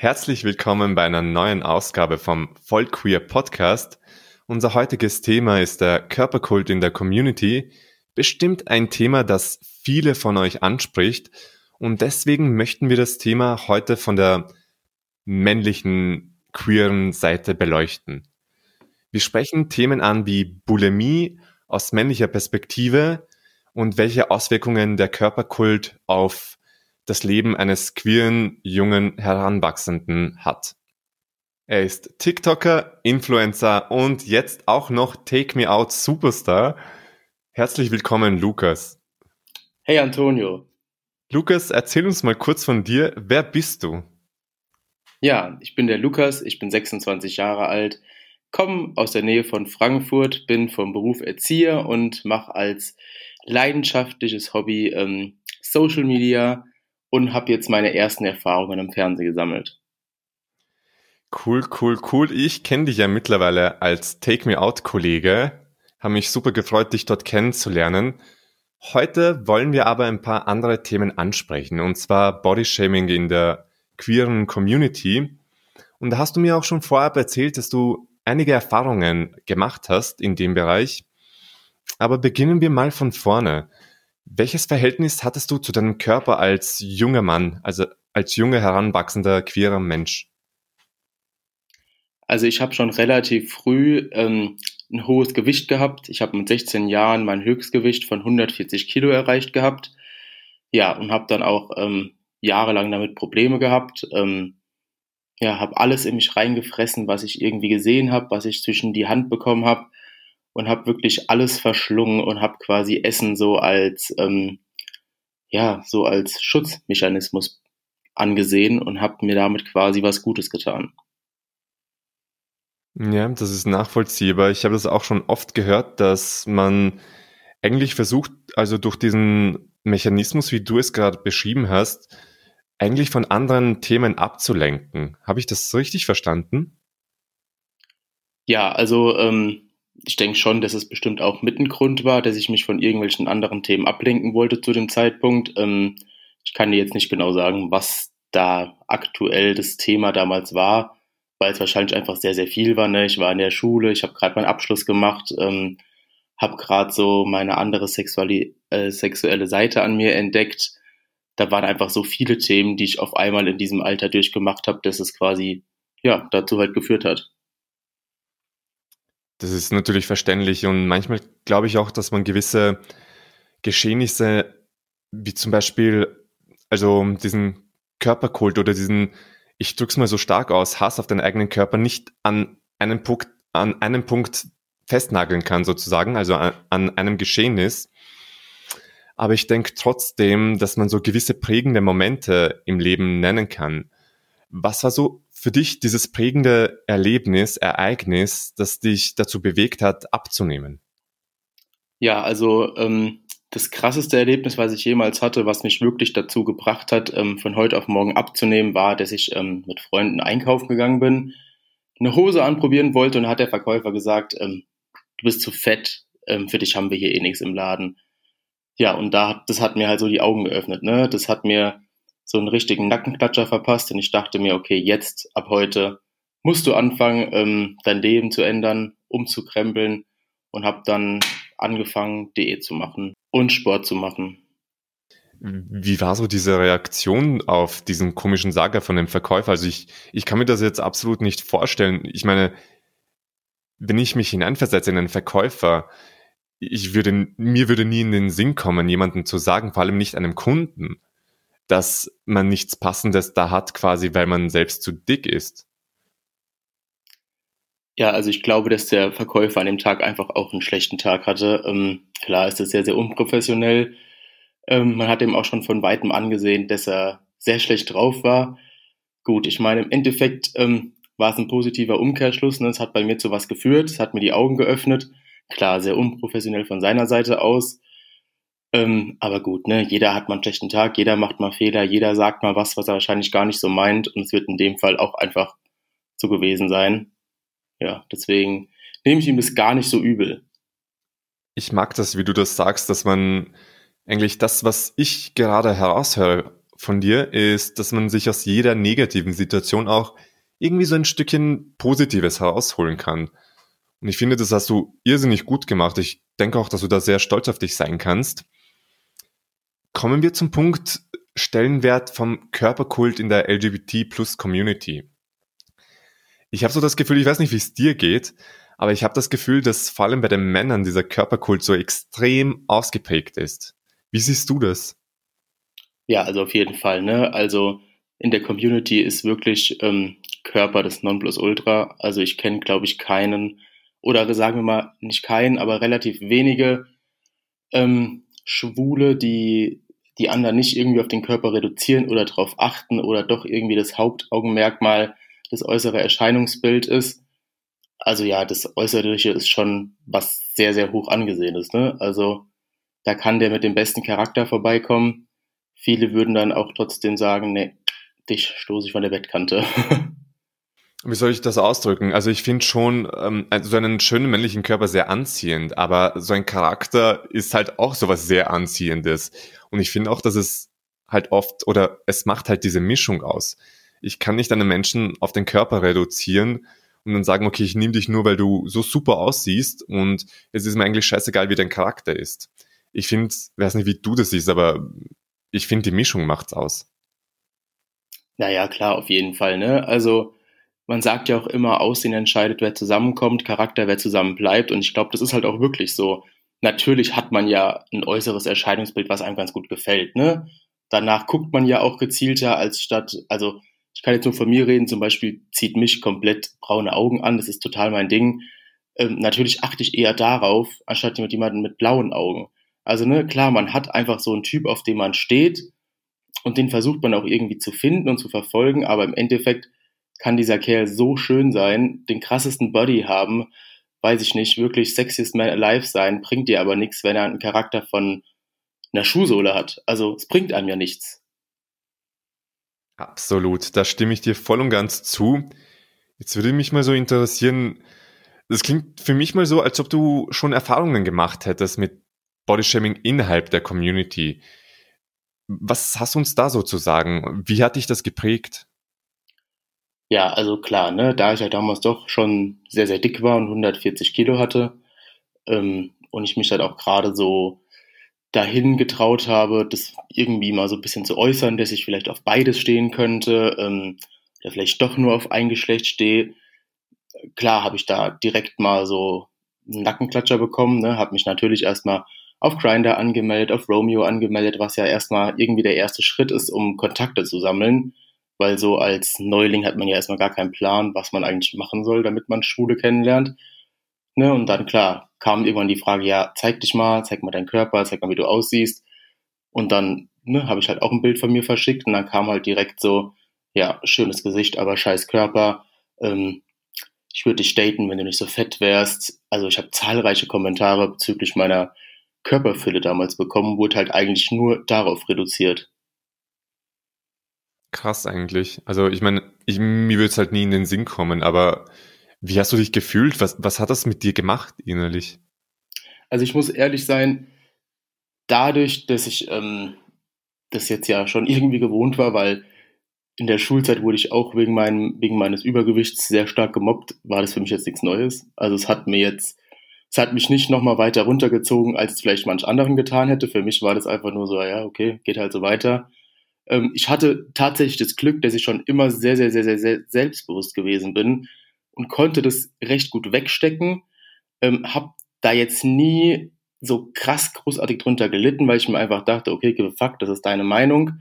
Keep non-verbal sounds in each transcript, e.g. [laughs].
Herzlich willkommen bei einer neuen Ausgabe vom Vollqueer Podcast. Unser heutiges Thema ist der Körperkult in der Community. Bestimmt ein Thema, das viele von euch anspricht. Und deswegen möchten wir das Thema heute von der männlichen queeren Seite beleuchten. Wir sprechen Themen an wie Bulimie aus männlicher Perspektive und welche Auswirkungen der Körperkult auf das Leben eines queeren, jungen Heranwachsenden hat. Er ist TikToker, Influencer und jetzt auch noch Take Me Out Superstar. Herzlich willkommen, Lukas. Hey Antonio. Lukas, erzähl uns mal kurz von dir. Wer bist du? Ja, ich bin der Lukas, ich bin 26 Jahre alt, komme aus der Nähe von Frankfurt, bin vom Beruf Erzieher und mache als leidenschaftliches Hobby ähm, Social Media, und habe jetzt meine ersten Erfahrungen im Fernsehen gesammelt. Cool, cool, cool. Ich kenne dich ja mittlerweile als Take Me Out Kollege. Habe mich super gefreut, dich dort kennenzulernen. Heute wollen wir aber ein paar andere Themen ansprechen, und zwar Bodyshaming in der queeren Community. Und da hast du mir auch schon vorab erzählt, dass du einige Erfahrungen gemacht hast in dem Bereich. Aber beginnen wir mal von vorne. Welches Verhältnis hattest du zu deinem Körper als junger Mann, also als junger heranwachsender queerer Mensch? Also ich habe schon relativ früh ähm, ein hohes Gewicht gehabt. Ich habe mit 16 Jahren mein Höchstgewicht von 140 Kilo erreicht gehabt. Ja, und habe dann auch ähm, jahrelang damit Probleme gehabt. Ähm, ja, habe alles in mich reingefressen, was ich irgendwie gesehen habe, was ich zwischen die Hand bekommen habe und habe wirklich alles verschlungen und habe quasi Essen so als ähm, ja so als Schutzmechanismus angesehen und habe mir damit quasi was Gutes getan. Ja, das ist nachvollziehbar. Ich habe das auch schon oft gehört, dass man eigentlich versucht, also durch diesen Mechanismus, wie du es gerade beschrieben hast, eigentlich von anderen Themen abzulenken. Habe ich das richtig verstanden? Ja, also ähm, ich denke schon, dass es bestimmt auch mit ein Grund war, dass ich mich von irgendwelchen anderen Themen ablenken wollte zu dem Zeitpunkt. Ähm, ich kann dir jetzt nicht genau sagen, was da aktuell das Thema damals war, weil es wahrscheinlich einfach sehr, sehr viel war. Ne? Ich war in der Schule, ich habe gerade meinen Abschluss gemacht, ähm, habe gerade so meine andere sexuelle, äh, sexuelle Seite an mir entdeckt. Da waren einfach so viele Themen, die ich auf einmal in diesem Alter durchgemacht habe, dass es quasi ja dazu halt geführt hat. Das ist natürlich verständlich und manchmal glaube ich auch, dass man gewisse Geschehnisse, wie zum Beispiel, also diesen Körperkult oder diesen, ich drück's mal so stark aus, Hass auf den eigenen Körper nicht an einem Punkt, an einem Punkt festnageln kann sozusagen, also an, an einem Geschehnis. Aber ich denke trotzdem, dass man so gewisse prägende Momente im Leben nennen kann. Was war so für dich dieses prägende Erlebnis, Ereignis, das dich dazu bewegt hat, abzunehmen? Ja, also ähm, das krasseste Erlebnis, was ich jemals hatte, was mich wirklich dazu gebracht hat, ähm, von heute auf morgen abzunehmen, war, dass ich ähm, mit Freunden einkaufen gegangen bin, eine Hose anprobieren wollte und hat der Verkäufer gesagt, ähm, du bist zu fett, ähm, für dich haben wir hier eh nichts im Laden. Ja, und da, das hat mir halt so die Augen geöffnet. Ne? Das hat mir so einen richtigen Nackenklatscher verpasst und ich dachte mir, okay, jetzt ab heute musst du anfangen, ähm, dein Leben zu ändern, umzukrempeln und habe dann angefangen, Diät zu machen und Sport zu machen. Wie war so diese Reaktion auf diesen komischen Saga von dem Verkäufer? Also ich, ich kann mir das jetzt absolut nicht vorstellen. Ich meine, wenn ich mich hineinversetze in einen Verkäufer, ich würde, mir würde nie in den Sinn kommen, jemanden zu sagen, vor allem nicht einem Kunden, dass man nichts Passendes da hat, quasi weil man selbst zu dick ist. Ja, also ich glaube, dass der Verkäufer an dem Tag einfach auch einen schlechten Tag hatte. Ähm, klar ist das sehr, sehr unprofessionell. Ähm, man hat ihm auch schon von weitem angesehen, dass er sehr schlecht drauf war. Gut, ich meine, im Endeffekt ähm, war es ein positiver Umkehrschluss. Ne? Es hat bei mir zu was geführt, es hat mir die Augen geöffnet. Klar, sehr unprofessionell von seiner Seite aus. Ähm, aber gut, ne, jeder hat mal einen schlechten Tag, jeder macht mal Fehler, jeder sagt mal was, was er wahrscheinlich gar nicht so meint. Und es wird in dem Fall auch einfach so gewesen sein. Ja, deswegen nehme ich ihm das gar nicht so übel. Ich mag das, wie du das sagst, dass man eigentlich das, was ich gerade heraushöre von dir ist, dass man sich aus jeder negativen Situation auch irgendwie so ein Stückchen Positives herausholen kann. Und ich finde, das hast du irrsinnig gut gemacht. Ich denke auch, dass du da sehr stolz auf dich sein kannst. Kommen wir zum Punkt Stellenwert vom Körperkult in der LGBT Plus Community. Ich habe so das Gefühl, ich weiß nicht, wie es dir geht, aber ich habe das Gefühl, dass vor allem bei den Männern dieser Körperkult so extrem ausgeprägt ist. Wie siehst du das? Ja, also auf jeden Fall. Ne? Also in der Community ist wirklich ähm, Körper das Nonplusultra. Also ich kenne, glaube ich, keinen, oder sagen wir mal nicht keinen, aber relativ wenige ähm, Schwule, die die anderen nicht irgendwie auf den Körper reduzieren oder darauf achten oder doch irgendwie das Hauptaugenmerkmal das äußere Erscheinungsbild ist. Also ja, das Äußerliche ist schon was sehr, sehr hoch angesehen ist. Ne? Also da kann der mit dem besten Charakter vorbeikommen. Viele würden dann auch trotzdem sagen, nee, dich stoße ich von der Bettkante. [laughs] Wie soll ich das ausdrücken? Also ich finde schon ähm, so einen schönen männlichen Körper sehr anziehend, aber so ein Charakter ist halt auch sowas sehr Anziehendes. Und ich finde auch, dass es halt oft oder es macht halt diese Mischung aus. Ich kann nicht einen Menschen auf den Körper reduzieren und dann sagen, okay, ich nehme dich nur, weil du so super aussiehst und es ist mir eigentlich scheißegal, wie dein Charakter ist. Ich finde, weiß nicht, wie du das siehst, aber ich finde, die Mischung macht's aus. Naja, klar, auf jeden Fall, ne? Also, man sagt ja auch immer, Aussehen entscheidet, wer zusammenkommt, Charakter, wer zusammen bleibt. Und ich glaube, das ist halt auch wirklich so. Natürlich hat man ja ein äußeres Erscheinungsbild, was einem ganz gut gefällt. Ne? Danach guckt man ja auch gezielter, als statt, also ich kann jetzt nur von mir reden, zum Beispiel zieht mich komplett braune Augen an, das ist total mein Ding. Ähm, natürlich achte ich eher darauf, anstatt mit jemandem mit blauen Augen. Also ne, klar, man hat einfach so einen Typ, auf den man steht und den versucht man auch irgendwie zu finden und zu verfolgen, aber im Endeffekt kann dieser Kerl so schön sein, den krassesten Body haben, weiß ich nicht, wirklich sexiest man alive sein, bringt dir aber nichts, wenn er einen Charakter von einer Schuhsohle hat. Also es bringt einem ja nichts. Absolut, da stimme ich dir voll und ganz zu. Jetzt würde mich mal so interessieren, das klingt für mich mal so, als ob du schon Erfahrungen gemacht hättest mit Bodyshaming innerhalb der Community. Was hast du uns da so zu sagen? Wie hat dich das geprägt? Ja, also klar, ne, da ich ja damals doch schon sehr, sehr dick war und 140 Kilo hatte ähm, und ich mich halt auch gerade so dahin getraut habe, das irgendwie mal so ein bisschen zu äußern, dass ich vielleicht auf beides stehen könnte ähm, oder vielleicht doch nur auf ein Geschlecht stehe. Klar habe ich da direkt mal so einen Nackenklatscher bekommen, ne, habe mich natürlich erstmal auf Grinder angemeldet, auf Romeo angemeldet, was ja erstmal irgendwie der erste Schritt ist, um Kontakte zu sammeln weil so als Neuling hat man ja erstmal gar keinen Plan, was man eigentlich machen soll, damit man Schwule kennenlernt. Ne? Und dann, klar, kam irgendwann die Frage, ja, zeig dich mal, zeig mal deinen Körper, zeig mal, wie du aussiehst. Und dann ne, habe ich halt auch ein Bild von mir verschickt und dann kam halt direkt so, ja, schönes Gesicht, aber scheiß Körper. Ähm, ich würde dich daten, wenn du nicht so fett wärst. Also ich habe zahlreiche Kommentare bezüglich meiner Körperfülle damals bekommen, wurde halt eigentlich nur darauf reduziert. Krass eigentlich. Also ich meine, ich, mir würde es halt nie in den Sinn kommen, aber wie hast du dich gefühlt? Was, was hat das mit dir gemacht innerlich? Also ich muss ehrlich sein, dadurch, dass ich ähm, das jetzt ja schon [laughs] irgendwie gewohnt war, weil in der Schulzeit wurde ich auch wegen, meinem, wegen meines Übergewichts sehr stark gemobbt, war das für mich jetzt nichts Neues. Also es hat mir jetzt, es hat mich nicht nochmal weiter runtergezogen, als es vielleicht manch anderen getan hätte. Für mich war das einfach nur so, ja, okay, geht halt so weiter. Ähm, ich hatte tatsächlich das Glück, dass ich schon immer sehr, sehr, sehr, sehr, sehr selbstbewusst gewesen bin und konnte das recht gut wegstecken. Ähm, hab da jetzt nie so krass großartig drunter gelitten, weil ich mir einfach dachte, okay, give a fuck, das ist deine Meinung.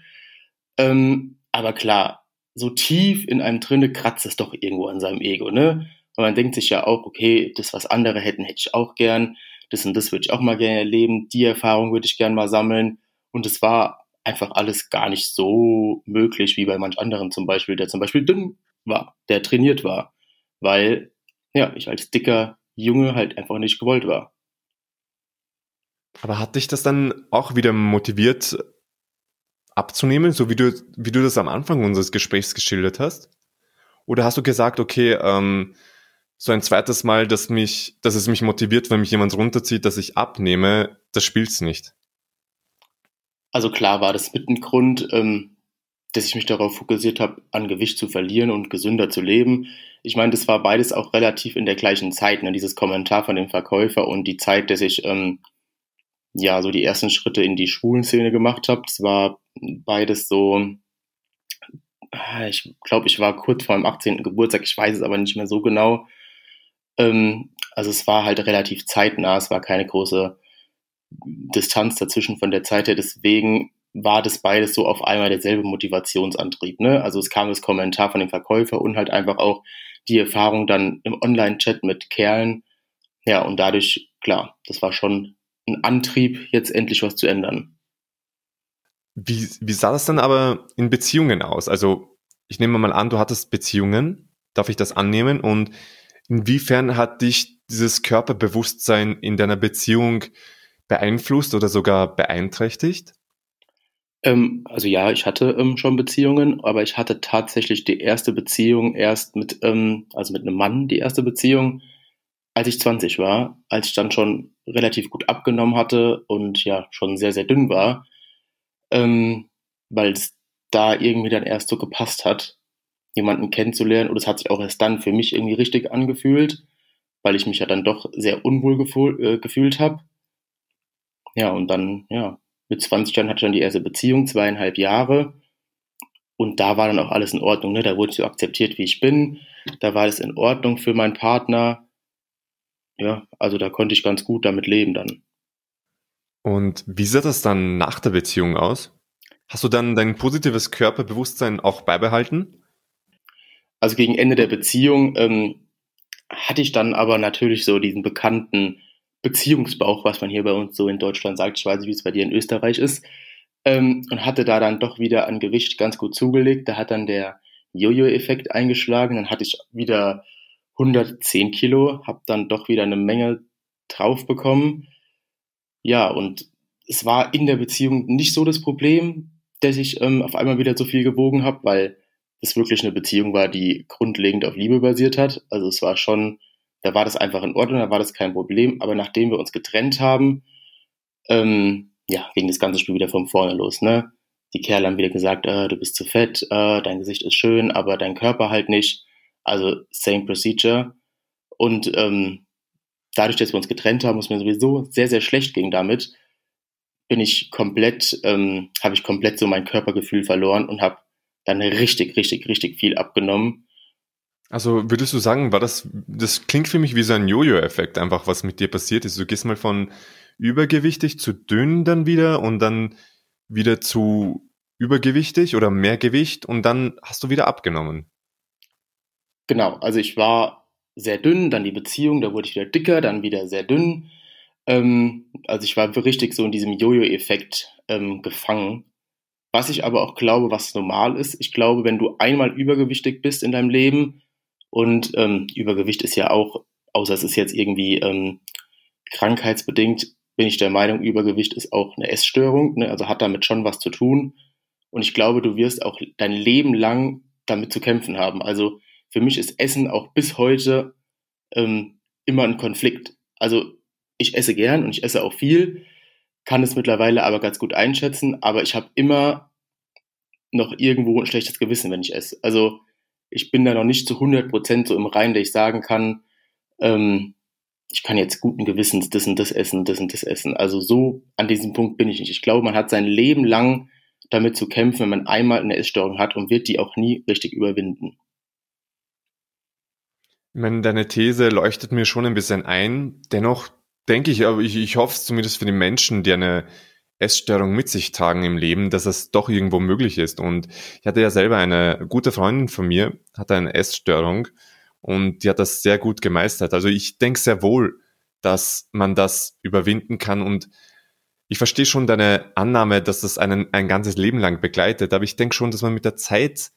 Ähm, aber klar, so tief in einem drinne kratzt es doch irgendwo an seinem Ego, ne? Und man denkt sich ja auch, okay, das, was andere hätten, hätte ich auch gern. Das und das würde ich auch mal gerne erleben. Die Erfahrung würde ich gern mal sammeln. Und es war einfach alles gar nicht so möglich wie bei manch anderen zum Beispiel, der zum Beispiel dünn war, der trainiert war, weil ja, ich als dicker Junge halt einfach nicht gewollt war. Aber hat dich das dann auch wieder motiviert abzunehmen, so wie du, wie du das am Anfang unseres Gesprächs geschildert hast? Oder hast du gesagt, okay, ähm, so ein zweites Mal, dass mich, dass es mich motiviert, wenn mich jemand runterzieht, dass ich abnehme, das spielt's nicht? Also klar war das mit ein Grund, ähm, dass ich mich darauf fokussiert habe, an Gewicht zu verlieren und gesünder zu leben. Ich meine, das war beides auch relativ in der gleichen Zeit, ne? dieses Kommentar von dem Verkäufer und die Zeit, dass ich ähm, ja so die ersten Schritte in die schwulen Szene gemacht habe. Das war beides so, ich glaube, ich war kurz vor meinem 18. Geburtstag, ich weiß es aber nicht mehr so genau. Ähm, also es war halt relativ zeitnah, es war keine große Distanz dazwischen von der Zeit her. Deswegen war das beides so auf einmal derselbe Motivationsantrieb. Ne? Also es kam das Kommentar von dem Verkäufer und halt einfach auch die Erfahrung dann im Online-Chat mit Kerlen. Ja, und dadurch, klar, das war schon ein Antrieb, jetzt endlich was zu ändern. Wie, wie sah das dann aber in Beziehungen aus? Also ich nehme mal an, du hattest Beziehungen. Darf ich das annehmen? Und inwiefern hat dich dieses Körperbewusstsein in deiner Beziehung beeinflusst oder sogar beeinträchtigt? Ähm, also ja, ich hatte ähm, schon Beziehungen, aber ich hatte tatsächlich die erste Beziehung erst mit, ähm, also mit einem Mann, die erste Beziehung, als ich 20 war, als ich dann schon relativ gut abgenommen hatte und ja, schon sehr, sehr dünn war, ähm, weil es da irgendwie dann erst so gepasst hat, jemanden kennenzulernen. Und es hat sich auch erst dann für mich irgendwie richtig angefühlt, weil ich mich ja dann doch sehr unwohl gefühl, äh, gefühlt habe. Ja, und dann, ja, mit 20 Jahren hatte ich dann die erste Beziehung, zweieinhalb Jahre. Und da war dann auch alles in Ordnung. Ne? Da wurde ich so akzeptiert, wie ich bin. Da war es in Ordnung für meinen Partner. Ja, also da konnte ich ganz gut damit leben dann. Und wie sah das dann nach der Beziehung aus? Hast du dann dein positives Körperbewusstsein auch beibehalten? Also gegen Ende der Beziehung ähm, hatte ich dann aber natürlich so diesen bekannten Beziehungsbauch, was man hier bei uns so in Deutschland sagt. Ich weiß nicht, wie es bei dir in Österreich ist. Ähm, und hatte da dann doch wieder an Gewicht ganz gut zugelegt. Da hat dann der Jojo-Effekt eingeschlagen. Dann hatte ich wieder 110 Kilo, habe dann doch wieder eine Menge drauf bekommen. Ja, und es war in der Beziehung nicht so das Problem, dass ich ähm, auf einmal wieder so viel gewogen habe, weil es wirklich eine Beziehung war, die grundlegend auf Liebe basiert hat. Also es war schon da war das einfach in Ordnung, da war das kein Problem. Aber nachdem wir uns getrennt haben, ähm, ja, ging das ganze Spiel wieder von vorne los. Ne? Die Kerle haben wieder gesagt, äh, du bist zu fett, äh, dein Gesicht ist schön, aber dein Körper halt nicht. Also same procedure. Und ähm, dadurch, dass wir uns getrennt haben, was mir sowieso sehr, sehr schlecht ging damit, bin ich komplett, ähm, habe ich komplett so mein Körpergefühl verloren und habe dann richtig, richtig, richtig viel abgenommen. Also würdest du sagen, war das, das klingt für mich wie so ein Jojo-Effekt, einfach was mit dir passiert ist. Du gehst mal von übergewichtig zu dünn dann wieder und dann wieder zu übergewichtig oder mehr Gewicht und dann hast du wieder abgenommen. Genau, also ich war sehr dünn, dann die Beziehung, da wurde ich wieder dicker, dann wieder sehr dünn. Ähm, also ich war richtig so in diesem Jojo-Effekt ähm, gefangen. Was ich aber auch glaube, was normal ist, ich glaube, wenn du einmal übergewichtig bist in deinem Leben, und ähm, Übergewicht ist ja auch, außer es ist jetzt irgendwie ähm, krankheitsbedingt, bin ich der Meinung, Übergewicht ist auch eine Essstörung, ne? also hat damit schon was zu tun. Und ich glaube, du wirst auch dein Leben lang damit zu kämpfen haben. Also für mich ist Essen auch bis heute ähm, immer ein Konflikt. Also ich esse gern und ich esse auch viel, kann es mittlerweile aber ganz gut einschätzen, aber ich habe immer noch irgendwo ein schlechtes Gewissen, wenn ich esse. Also ich bin da noch nicht zu 100 Prozent so im Rein, dass ich sagen kann, ähm, ich kann jetzt guten Gewissens das und das essen, das und das essen. Also so an diesem Punkt bin ich nicht. Ich glaube, man hat sein Leben lang damit zu kämpfen, wenn man einmal eine Essstörung hat und wird die auch nie richtig überwinden. Ich meine, deine These leuchtet mir schon ein bisschen ein. Dennoch denke ich, aber ich, ich hoffe es zumindest für die Menschen, die eine Essstörung mit sich tragen im Leben, dass es doch irgendwo möglich ist. Und ich hatte ja selber eine gute Freundin von mir, hatte eine Essstörung und die hat das sehr gut gemeistert. Also ich denke sehr wohl, dass man das überwinden kann und ich verstehe schon deine Annahme, dass das einen ein ganzes Leben lang begleitet, aber ich denke schon, dass man mit der Zeit,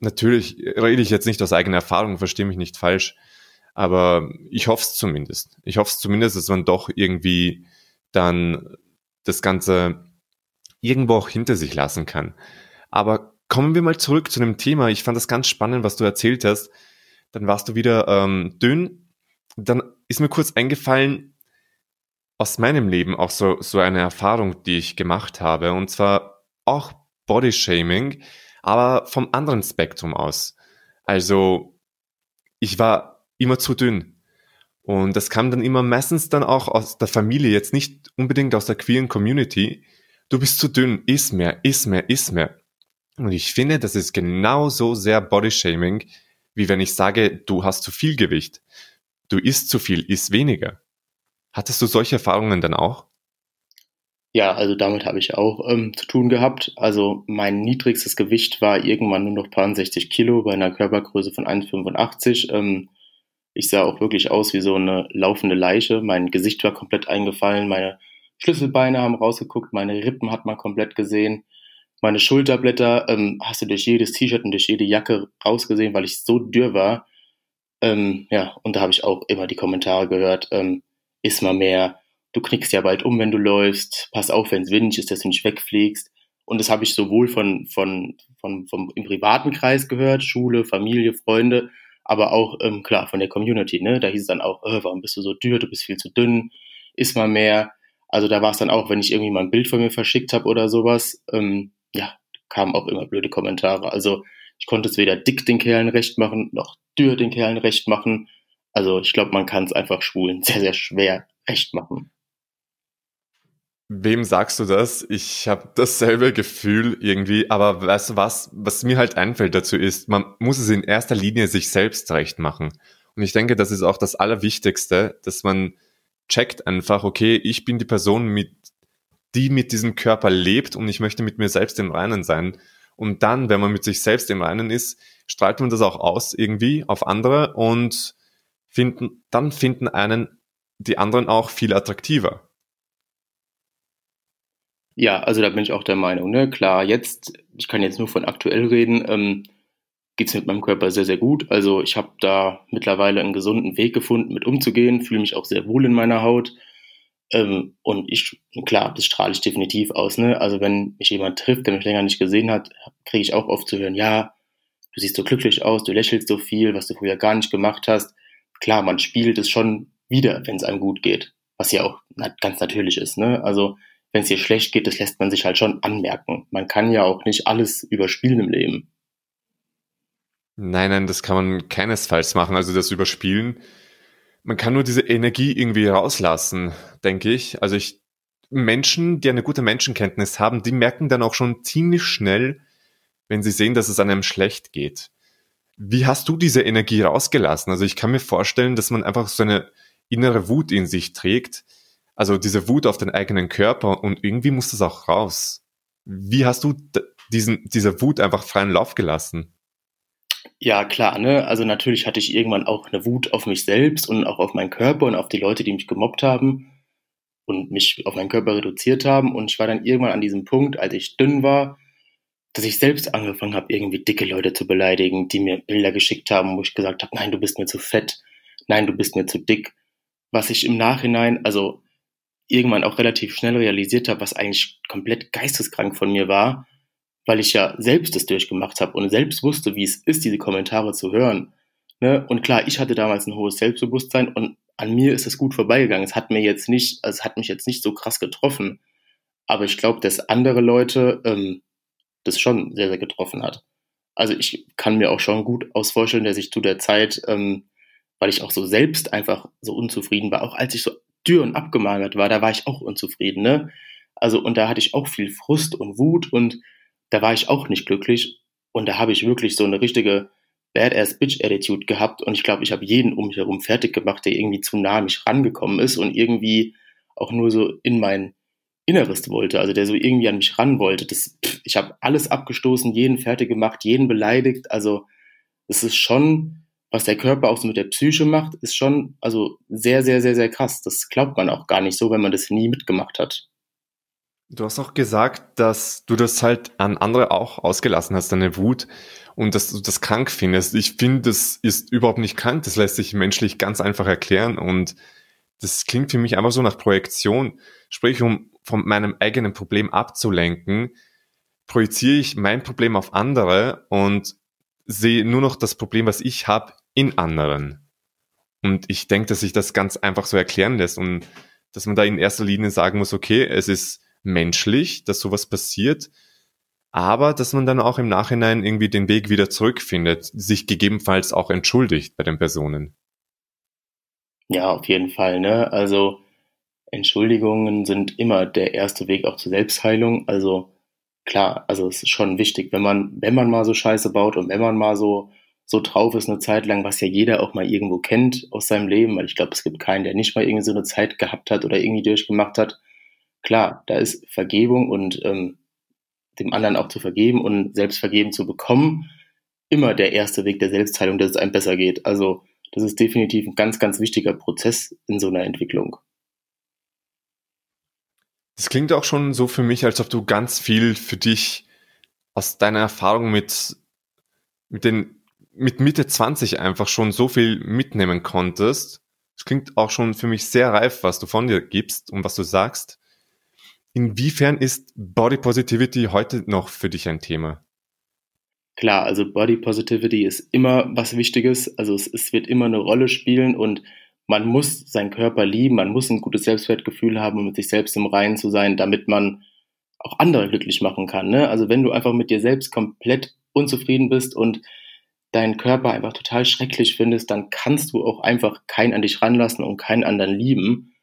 natürlich rede ich jetzt nicht aus eigener Erfahrung, verstehe mich nicht falsch, aber ich hoffe es zumindest. Ich hoffe es zumindest, dass man doch irgendwie dann das Ganze irgendwo auch hinter sich lassen kann. Aber kommen wir mal zurück zu dem Thema. Ich fand das ganz spannend, was du erzählt hast. Dann warst du wieder ähm, dünn. Dann ist mir kurz eingefallen, aus meinem Leben auch so, so eine Erfahrung, die ich gemacht habe. Und zwar auch Bodyshaming, aber vom anderen Spektrum aus. Also ich war immer zu dünn. Und das kam dann immer meistens dann auch aus der Familie, jetzt nicht unbedingt aus der queeren Community. Du bist zu dünn, iss mehr, iss mehr, iss mehr. Und ich finde, das ist genauso sehr Bodyshaming, wie wenn ich sage, du hast zu viel Gewicht. Du isst zu viel, isst weniger. Hattest du solche Erfahrungen dann auch? Ja, also damit habe ich auch ähm, zu tun gehabt. Also mein niedrigstes Gewicht war irgendwann nur noch 60 Kilo bei einer Körpergröße von 1,85. Ähm, ich sah auch wirklich aus wie so eine laufende Leiche. Mein Gesicht war komplett eingefallen, meine Schlüsselbeine haben rausgeguckt, meine Rippen hat man komplett gesehen. Meine Schulterblätter ähm, hast du durch jedes T-Shirt und durch jede Jacke rausgesehen, weil ich so dürr war. Ähm, ja, und da habe ich auch immer die Kommentare gehört, ähm, iss mal mehr, du knickst ja bald um, wenn du läufst, pass auf, wenn es windig ist, dass du nicht wegfliegst. Und das habe ich sowohl von, von, von, vom, im privaten Kreis gehört, Schule, Familie, Freunde, aber auch, ähm, klar, von der Community, ne? Da hieß es dann auch, äh, warum bist du so dürr, du bist viel zu dünn, iss mal mehr. Also da war es dann auch, wenn ich irgendwie mal ein Bild von mir verschickt habe oder sowas, ähm, ja, kamen auch immer blöde Kommentare. Also ich konnte es weder dick den Kerlen recht machen, noch dürr den Kerlen recht machen. Also ich glaube, man kann es einfach Schwulen [laughs] sehr, sehr schwer recht machen. Wem sagst du das? Ich habe dasselbe Gefühl irgendwie, aber weißt du was, was mir halt einfällt dazu ist, man muss es in erster Linie sich selbst recht machen. Und ich denke, das ist auch das Allerwichtigste, dass man checkt einfach, okay, ich bin die Person, mit, die mit diesem Körper lebt und ich möchte mit mir selbst im Reinen sein. Und dann, wenn man mit sich selbst im Reinen ist, strahlt man das auch aus irgendwie auf andere und finden, dann finden einen die anderen auch viel attraktiver. Ja, also da bin ich auch der Meinung. Ne? Klar, jetzt, ich kann jetzt nur von aktuell reden, ähm, geht es mit meinem Körper sehr, sehr gut. Also ich habe da mittlerweile einen gesunden Weg gefunden, mit umzugehen, fühle mich auch sehr wohl in meiner Haut. Ähm, und ich, klar, das strahle ich definitiv aus. Ne? Also wenn mich jemand trifft, der mich länger nicht gesehen hat, kriege ich auch oft zu hören, ja, du siehst so glücklich aus, du lächelst so viel, was du früher gar nicht gemacht hast. Klar, man spielt es schon wieder, wenn es einem gut geht, was ja auch ganz natürlich ist. Ne? Also wenn es dir schlecht geht, das lässt man sich halt schon anmerken. Man kann ja auch nicht alles überspielen im Leben. Nein, nein, das kann man keinesfalls machen. Also das Überspielen, man kann nur diese Energie irgendwie rauslassen, denke ich. Also ich, Menschen, die eine gute Menschenkenntnis haben, die merken dann auch schon ziemlich schnell, wenn sie sehen, dass es einem schlecht geht. Wie hast du diese Energie rausgelassen? Also ich kann mir vorstellen, dass man einfach so eine innere Wut in sich trägt, also diese Wut auf den eigenen Körper und irgendwie muss das auch raus. Wie hast du diesen, diese Wut einfach freien Lauf gelassen? Ja, klar, ne? Also natürlich hatte ich irgendwann auch eine Wut auf mich selbst und auch auf meinen Körper und auf die Leute, die mich gemobbt haben und mich auf meinen Körper reduziert haben. Und ich war dann irgendwann an diesem Punkt, als ich dünn war, dass ich selbst angefangen habe, irgendwie dicke Leute zu beleidigen, die mir Bilder geschickt haben, wo ich gesagt habe, nein, du bist mir zu fett, nein, du bist mir zu dick. Was ich im Nachhinein, also irgendwann auch relativ schnell realisiert habe, was eigentlich komplett geisteskrank von mir war, weil ich ja selbst das durchgemacht habe und selbst wusste, wie es ist, diese Kommentare zu hören. Ne? Und klar, ich hatte damals ein hohes Selbstbewusstsein und an mir ist es gut vorbeigegangen. Es hat mir jetzt nicht, also es hat mich jetzt nicht so krass getroffen. Aber ich glaube, dass andere Leute ähm, das schon sehr, sehr getroffen hat. Also ich kann mir auch schon gut ausvorstellen, dass ich zu der Zeit, ähm, weil ich auch so selbst einfach so unzufrieden war, auch als ich so dürr und abgemagert war, da war ich auch unzufrieden, ne? Also, und da hatte ich auch viel Frust und Wut und da war ich auch nicht glücklich. Und da habe ich wirklich so eine richtige Badass-Bitch-Attitude gehabt. Und ich glaube, ich habe jeden um mich herum fertig gemacht, der irgendwie zu nah an mich rangekommen ist und irgendwie auch nur so in mein Inneres wollte, also der so irgendwie an mich ran wollte. Das, ich habe alles abgestoßen, jeden fertig gemacht, jeden beleidigt. Also es ist schon was der Körper auch so mit der Psyche macht, ist schon also sehr, sehr, sehr, sehr krass. Das glaubt man auch gar nicht so, wenn man das nie mitgemacht hat. Du hast auch gesagt, dass du das halt an andere auch ausgelassen hast, deine Wut, und dass du das krank findest. Ich finde, das ist überhaupt nicht krank. Das lässt sich menschlich ganz einfach erklären und das klingt für mich einfach so nach Projektion. Sprich, um von meinem eigenen Problem abzulenken, projiziere ich mein Problem auf andere und sehe nur noch das Problem, was ich habe, in anderen. Und ich denke, dass sich das ganz einfach so erklären lässt und dass man da in erster Linie sagen muss, okay, es ist menschlich, dass sowas passiert, aber dass man dann auch im Nachhinein irgendwie den Weg wieder zurückfindet, sich gegebenenfalls auch entschuldigt bei den Personen. Ja, auf jeden Fall. Ne? Also Entschuldigungen sind immer der erste Weg auch zur Selbstheilung. Also klar, also es ist schon wichtig, wenn man, wenn man mal so Scheiße baut und wenn man mal so, so drauf ist eine Zeit lang, was ja jeder auch mal irgendwo kennt aus seinem Leben, weil ich glaube, es gibt keinen, der nicht mal irgendwie so eine Zeit gehabt hat oder irgendwie durchgemacht hat. Klar, da ist Vergebung und ähm, dem anderen auch zu vergeben und selbst vergeben zu bekommen, immer der erste Weg der Selbstheilung, dass es einem besser geht. Also das ist definitiv ein ganz, ganz wichtiger Prozess in so einer Entwicklung. Das klingt auch schon so für mich, als ob du ganz viel für dich aus deiner Erfahrung mit, mit den, mit Mitte 20 einfach schon so viel mitnehmen konntest. Es klingt auch schon für mich sehr reif, was du von dir gibst und was du sagst. Inwiefern ist Body Positivity heute noch für dich ein Thema? Klar, also Body Positivity ist immer was Wichtiges. Also es, es wird immer eine Rolle spielen und man muss seinen Körper lieben, man muss ein gutes Selbstwertgefühl haben, um mit sich selbst im Reinen zu sein, damit man auch andere glücklich machen kann. Ne? Also wenn du einfach mit dir selbst komplett unzufrieden bist und deinen Körper einfach total schrecklich findest, dann kannst du auch einfach keinen an dich ranlassen und keinen anderen lieben,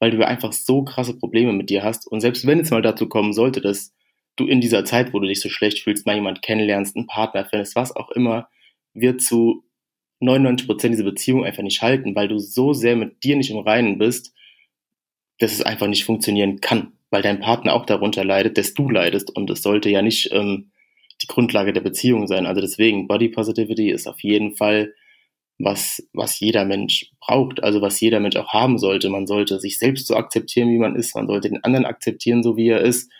weil du einfach so krasse Probleme mit dir hast. Und selbst wenn es mal dazu kommen sollte, dass du in dieser Zeit, wo du dich so schlecht fühlst, mal jemand kennenlernst, einen Partner findest, was auch immer, wird zu 99 Prozent diese Beziehung einfach nicht halten, weil du so sehr mit dir nicht im Reinen bist, dass es einfach nicht funktionieren kann, weil dein Partner auch darunter leidet, dass du leidest und es sollte ja nicht ähm, die Grundlage der Beziehung sein. Also deswegen, Body Positivity ist auf jeden Fall was, was jeder Mensch braucht, also was jeder Mensch auch haben sollte. Man sollte sich selbst so akzeptieren, wie man ist, man sollte den anderen akzeptieren, so wie er ist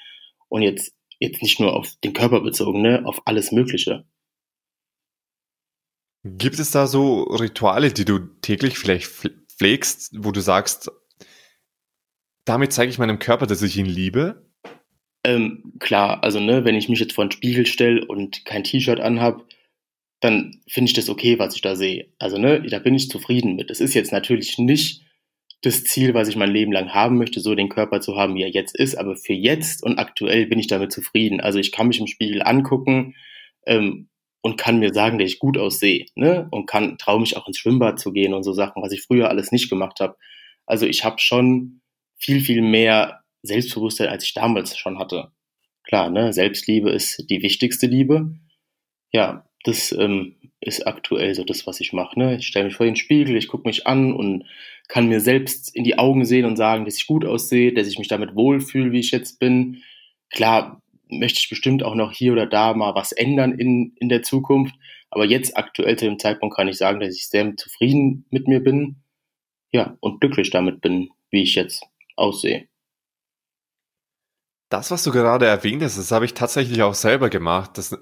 und jetzt, jetzt nicht nur auf den Körper bezogen, ne, auf alles Mögliche. Gibt es da so Rituale, die du täglich vielleicht pflegst, wo du sagst, damit zeige ich meinem Körper, dass ich ihn liebe? Ähm, klar, also ne, wenn ich mich jetzt vor einen Spiegel stelle und kein T-Shirt anhab, dann finde ich das okay, was ich da sehe. Also ne, da bin ich zufrieden mit. Es ist jetzt natürlich nicht das Ziel, was ich mein Leben lang haben möchte, so den Körper zu haben, wie er jetzt ist, aber für jetzt und aktuell bin ich damit zufrieden. Also ich kann mich im Spiegel angucken ähm, und kann mir sagen, dass ich gut aussehe, ne? Und kann traue mich auch ins Schwimmbad zu gehen und so Sachen, was ich früher alles nicht gemacht habe. Also ich habe schon viel viel mehr Selbstbewusstsein, als ich damals schon hatte. Klar, ne? Selbstliebe ist die wichtigste Liebe. Ja, das ähm, ist aktuell so das, was ich mache. Ne? Ich stelle mich vor den Spiegel, ich gucke mich an und kann mir selbst in die Augen sehen und sagen, dass ich gut aussehe, dass ich mich damit wohlfühle, wie ich jetzt bin. Klar, möchte ich bestimmt auch noch hier oder da mal was ändern in, in der Zukunft. Aber jetzt aktuell zu dem Zeitpunkt kann ich sagen, dass ich sehr zufrieden mit mir bin. Ja, und glücklich damit bin, wie ich jetzt aussehe. Das, was du gerade erwähnt hast, das habe ich tatsächlich auch selber gemacht. Das,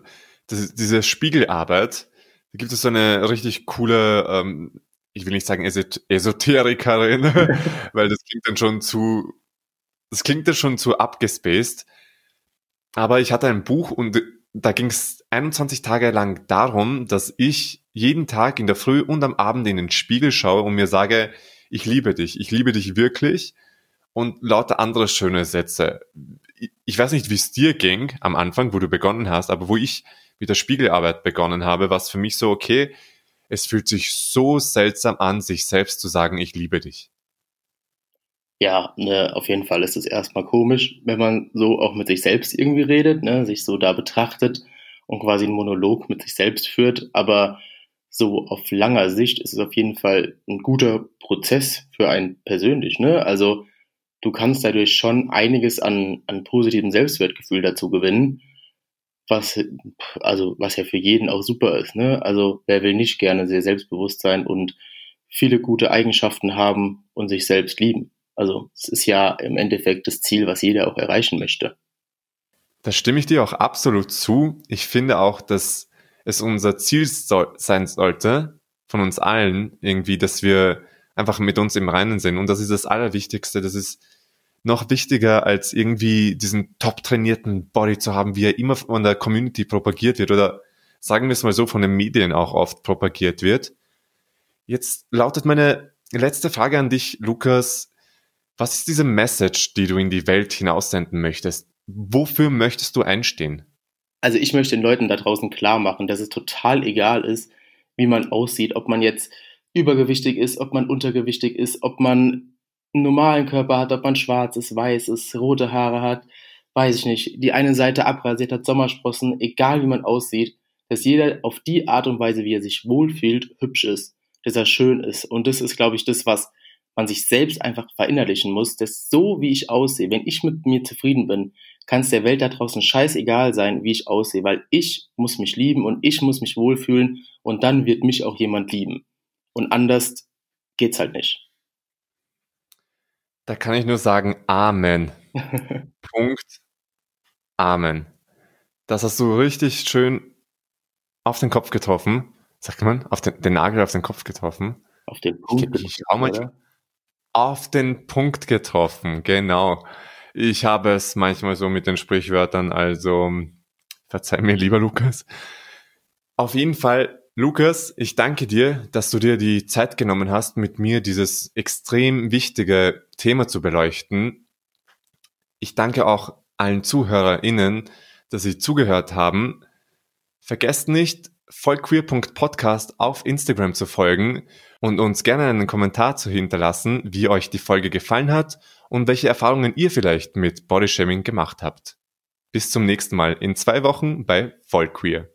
das, diese Spiegelarbeit, da gibt es so eine richtig coole, ähm, ich will nicht sagen Esoterikerin, [laughs] weil das klingt dann schon zu, das klingt dann schon zu abgespaced. Aber ich hatte ein Buch und da ging es 21 Tage lang darum, dass ich jeden Tag in der Früh und am Abend in den Spiegel schaue und mir sage, ich liebe dich, ich liebe dich wirklich und lauter andere schöne Sätze. Ich weiß nicht, wie es dir ging am Anfang, wo du begonnen hast, aber wo ich mit der Spiegelarbeit begonnen habe, war es für mich so, okay, es fühlt sich so seltsam an, sich selbst zu sagen, ich liebe dich. Ja, ne, auf jeden Fall ist es erstmal komisch, wenn man so auch mit sich selbst irgendwie redet, ne, sich so da betrachtet und quasi einen Monolog mit sich selbst führt. Aber so auf langer Sicht ist es auf jeden Fall ein guter Prozess für einen persönlich. Ne? Also du kannst dadurch schon einiges an, an positivem Selbstwertgefühl dazu gewinnen, was, also, was ja für jeden auch super ist. Ne? Also wer will nicht gerne sehr selbstbewusst sein und viele gute Eigenschaften haben und sich selbst lieben. Also es ist ja im Endeffekt das Ziel, was jeder auch erreichen möchte. Da stimme ich dir auch absolut zu. Ich finde auch, dass es unser Ziel soll, sein sollte, von uns allen, irgendwie, dass wir einfach mit uns im Reinen sind. Und das ist das Allerwichtigste. Das ist noch wichtiger, als irgendwie diesen top trainierten Body zu haben, wie er immer von der Community propagiert wird oder sagen wir es mal so, von den Medien auch oft propagiert wird. Jetzt lautet meine letzte Frage an dich, Lukas. Was ist diese Message, die du in die Welt hinaussenden möchtest? Wofür möchtest du einstehen? Also ich möchte den Leuten da draußen klar machen, dass es total egal ist, wie man aussieht, ob man jetzt übergewichtig ist, ob man untergewichtig ist, ob man einen normalen Körper hat, ob man schwarz ist, weiß ist, rote Haare hat, weiß ich nicht, die eine Seite abrasiert hat, Sommersprossen, egal wie man aussieht, dass jeder auf die Art und Weise, wie er sich wohlfühlt, hübsch ist, dass er schön ist. Und das ist, glaube ich, das, was man sich selbst einfach verinnerlichen muss, dass so wie ich aussehe, wenn ich mit mir zufrieden bin, kann es der Welt da draußen scheißegal sein, wie ich aussehe, weil ich muss mich lieben und ich muss mich wohlfühlen und dann wird mich auch jemand lieben. Und anders geht's halt nicht. Da kann ich nur sagen, Amen. [laughs] Punkt. Amen. Das hast du richtig schön auf den Kopf getroffen. Sagt man? Auf den, den Nagel auf den Kopf getroffen. Auf den Punkt. Ich, ich schau mal, auf den Punkt getroffen, genau. Ich habe es manchmal so mit den Sprichwörtern, also verzeih mir lieber Lukas. Auf jeden Fall, Lukas, ich danke dir, dass du dir die Zeit genommen hast, mit mir dieses extrem wichtige Thema zu beleuchten. Ich danke auch allen ZuhörerInnen, dass sie zugehört haben. Vergesst nicht, vollqueer.podcast auf Instagram zu folgen und uns gerne einen Kommentar zu hinterlassen, wie euch die Folge gefallen hat und welche Erfahrungen ihr vielleicht mit Bodyshaming gemacht habt. Bis zum nächsten Mal in zwei Wochen bei Vollqueer.